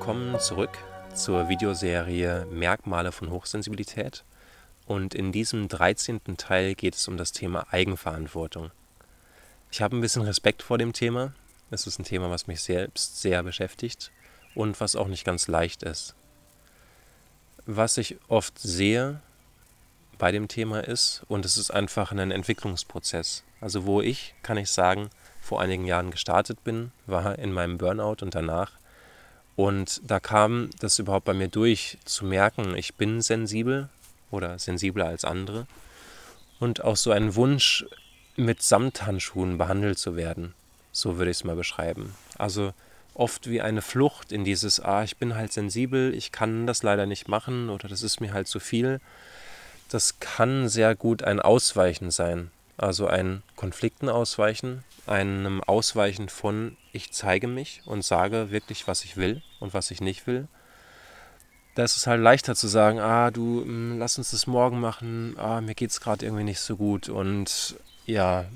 willkommen zurück zur Videoserie Merkmale von Hochsensibilität. Und in diesem 13. Teil geht es um das Thema Eigenverantwortung. Ich habe ein bisschen Respekt vor dem Thema. Es ist ein Thema, was mich selbst sehr beschäftigt und was auch nicht ganz leicht ist. Was ich oft sehe bei dem Thema ist, und es ist einfach ein Entwicklungsprozess. Also wo ich, kann ich sagen, vor einigen Jahren gestartet bin, war in meinem Burnout und danach und da kam das überhaupt bei mir durch, zu merken, ich bin sensibel oder sensibler als andere. Und auch so ein Wunsch, mit Samthandschuhen behandelt zu werden. So würde ich es mal beschreiben. Also oft wie eine Flucht in dieses, ah, ich bin halt sensibel, ich kann das leider nicht machen oder das ist mir halt zu viel. Das kann sehr gut ein Ausweichen sein. Also ein Konflikten ausweichen, einem Ausweichen von ich zeige mich und sage wirklich, was ich will und was ich nicht will. Da ist es halt leichter zu sagen, ah, du, hm, lass uns das morgen machen, ah, mir geht es gerade irgendwie nicht so gut und ja,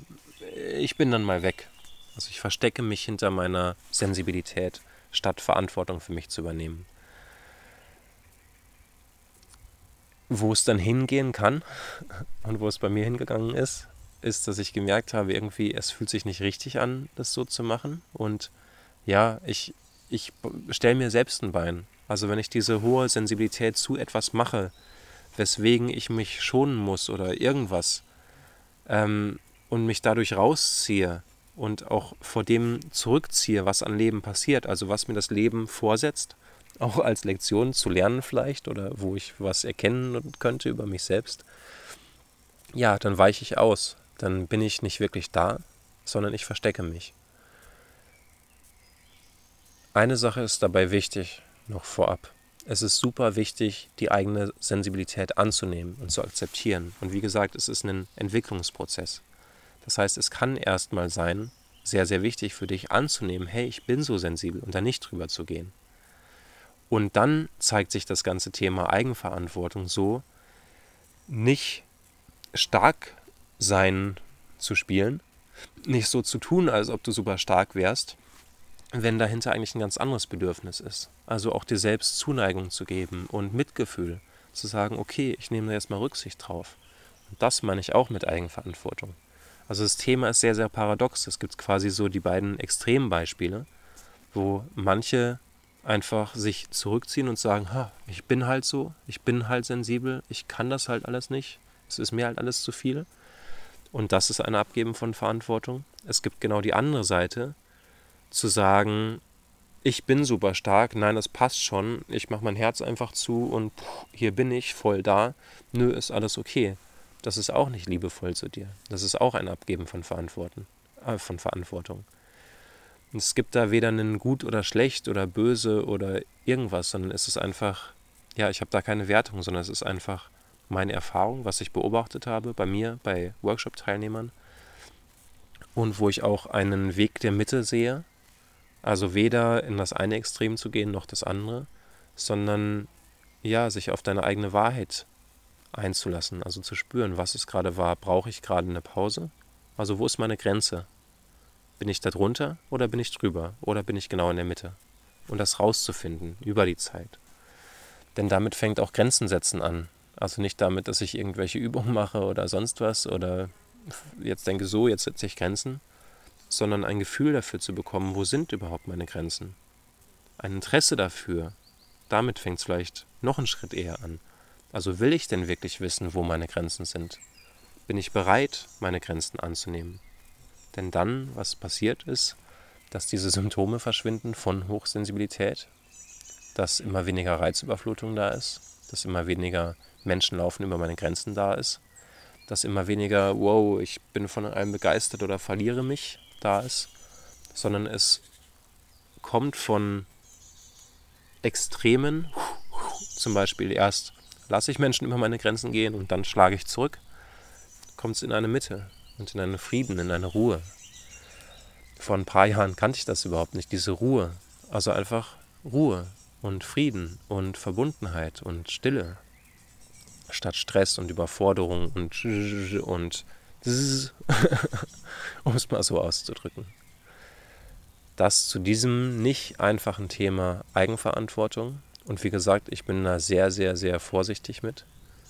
ich bin dann mal weg. Also ich verstecke mich hinter meiner Sensibilität, statt Verantwortung für mich zu übernehmen. Wo es dann hingehen kann und wo es bei mir hingegangen ist, ist, dass ich gemerkt habe, irgendwie, es fühlt sich nicht richtig an, das so zu machen. Und ja, ich, ich stelle mir selbst ein Bein. Also wenn ich diese hohe Sensibilität zu etwas mache, weswegen ich mich schonen muss oder irgendwas ähm, und mich dadurch rausziehe und auch vor dem zurückziehe, was an Leben passiert, also was mir das Leben vorsetzt, auch als Lektion zu lernen vielleicht oder wo ich was erkennen könnte über mich selbst, ja, dann weiche ich aus dann bin ich nicht wirklich da, sondern ich verstecke mich. Eine Sache ist dabei wichtig, noch vorab. Es ist super wichtig, die eigene Sensibilität anzunehmen und zu akzeptieren. Und wie gesagt, es ist ein Entwicklungsprozess. Das heißt, es kann erstmal sein, sehr, sehr wichtig für dich anzunehmen, hey, ich bin so sensibel und da nicht drüber zu gehen. Und dann zeigt sich das ganze Thema Eigenverantwortung so, nicht stark sein zu spielen. Nicht so zu tun, als ob du super stark wärst, wenn dahinter eigentlich ein ganz anderes Bedürfnis ist. Also auch dir selbst Zuneigung zu geben und Mitgefühl. Zu sagen, okay, ich nehme da jetzt mal Rücksicht drauf. Und das meine ich auch mit Eigenverantwortung. Also das Thema ist sehr, sehr paradox. Es gibt quasi so die beiden Extrembeispiele, wo manche einfach sich zurückziehen und sagen, ha, ich bin halt so, ich bin halt sensibel, ich kann das halt alles nicht, es ist mir halt alles zu viel. Und das ist ein Abgeben von Verantwortung. Es gibt genau die andere Seite, zu sagen, ich bin super stark, nein, das passt schon, ich mache mein Herz einfach zu und hier bin ich voll da, nö, ist alles okay. Das ist auch nicht liebevoll zu dir. Das ist auch ein Abgeben von, Verantwortung. Äh, von Verantwortung. Und es gibt da weder einen gut oder schlecht oder böse oder irgendwas, sondern es ist einfach, ja, ich habe da keine Wertung, sondern es ist einfach meine Erfahrung, was ich beobachtet habe bei mir, bei Workshop-Teilnehmern und wo ich auch einen Weg der Mitte sehe, also weder in das eine Extrem zu gehen noch das andere, sondern ja, sich auf deine eigene Wahrheit einzulassen, also zu spüren, was ist gerade wahr, brauche ich gerade eine Pause? Also wo ist meine Grenze? Bin ich da drunter oder bin ich drüber oder bin ich genau in der Mitte? Und das rauszufinden über die Zeit. Denn damit fängt auch Grenzen setzen an. Also nicht damit, dass ich irgendwelche Übungen mache oder sonst was oder jetzt denke so, jetzt setze ich Grenzen, sondern ein Gefühl dafür zu bekommen, wo sind überhaupt meine Grenzen. Ein Interesse dafür, damit fängt es vielleicht noch einen Schritt eher an. Also will ich denn wirklich wissen, wo meine Grenzen sind? Bin ich bereit, meine Grenzen anzunehmen? Denn dann, was passiert ist, dass diese Symptome verschwinden von Hochsensibilität, dass immer weniger Reizüberflutung da ist, dass immer weniger Menschen laufen über meine Grenzen da ist. Dass immer weniger, wow, ich bin von allem begeistert oder verliere mich da ist, sondern es kommt von Extremen, zum Beispiel erst lasse ich Menschen über meine Grenzen gehen und dann schlage ich zurück, kommt es in eine Mitte und in einen Frieden, in eine Ruhe. Vor ein paar Jahren kannte ich das überhaupt nicht, diese Ruhe. Also einfach Ruhe und Frieden und Verbundenheit und Stille statt Stress und Überforderung und und um es mal so auszudrücken. Das zu diesem nicht einfachen Thema Eigenverantwortung. Und wie gesagt, ich bin da sehr, sehr, sehr vorsichtig mit.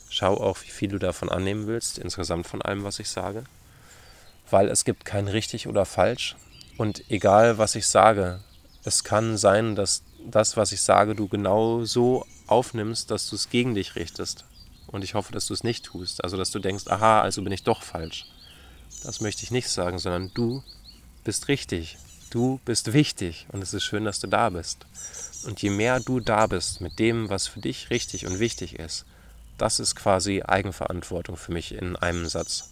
Schau auch, wie viel du davon annehmen willst, insgesamt von allem, was ich sage. Weil es gibt kein richtig oder falsch. Und egal, was ich sage, es kann sein, dass das, was ich sage, du genau so aufnimmst, dass du es gegen dich richtest. Und ich hoffe, dass du es nicht tust. Also, dass du denkst, aha, also bin ich doch falsch. Das möchte ich nicht sagen, sondern du bist richtig. Du bist wichtig und es ist schön, dass du da bist. Und je mehr du da bist mit dem, was für dich richtig und wichtig ist, das ist quasi Eigenverantwortung für mich in einem Satz.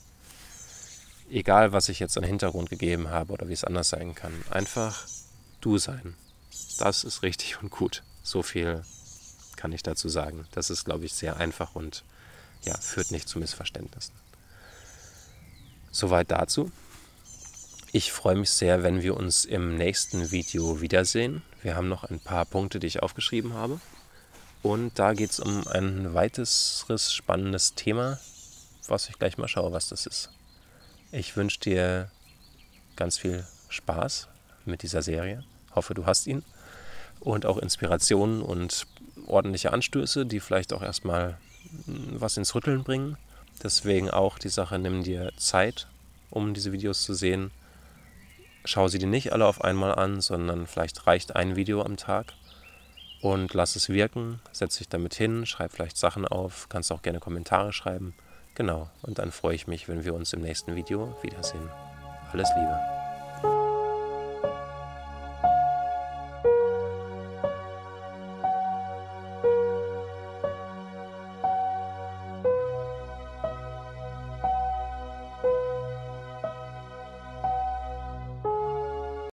Egal, was ich jetzt an Hintergrund gegeben habe oder wie es anders sein kann. Einfach du sein. Das ist richtig und gut. So viel kann ich dazu sagen. Das ist, glaube ich, sehr einfach und ja, führt nicht zu Missverständnissen. Soweit dazu. Ich freue mich sehr, wenn wir uns im nächsten Video wiedersehen. Wir haben noch ein paar Punkte, die ich aufgeschrieben habe. Und da geht es um ein weiteres spannendes Thema, was ich gleich mal schaue, was das ist. Ich wünsche dir ganz viel Spaß mit dieser Serie. Hoffe, du hast ihn. Und auch Inspirationen und ordentliche Anstöße, die vielleicht auch erstmal was ins Rütteln bringen. Deswegen auch die Sache, nimm dir Zeit, um diese Videos zu sehen schau sie dir nicht alle auf einmal an, sondern vielleicht reicht ein Video am Tag und lass es wirken, setz dich damit hin, schreib vielleicht Sachen auf, kannst auch gerne Kommentare schreiben. Genau, und dann freue ich mich, wenn wir uns im nächsten Video wiedersehen. Alles Liebe.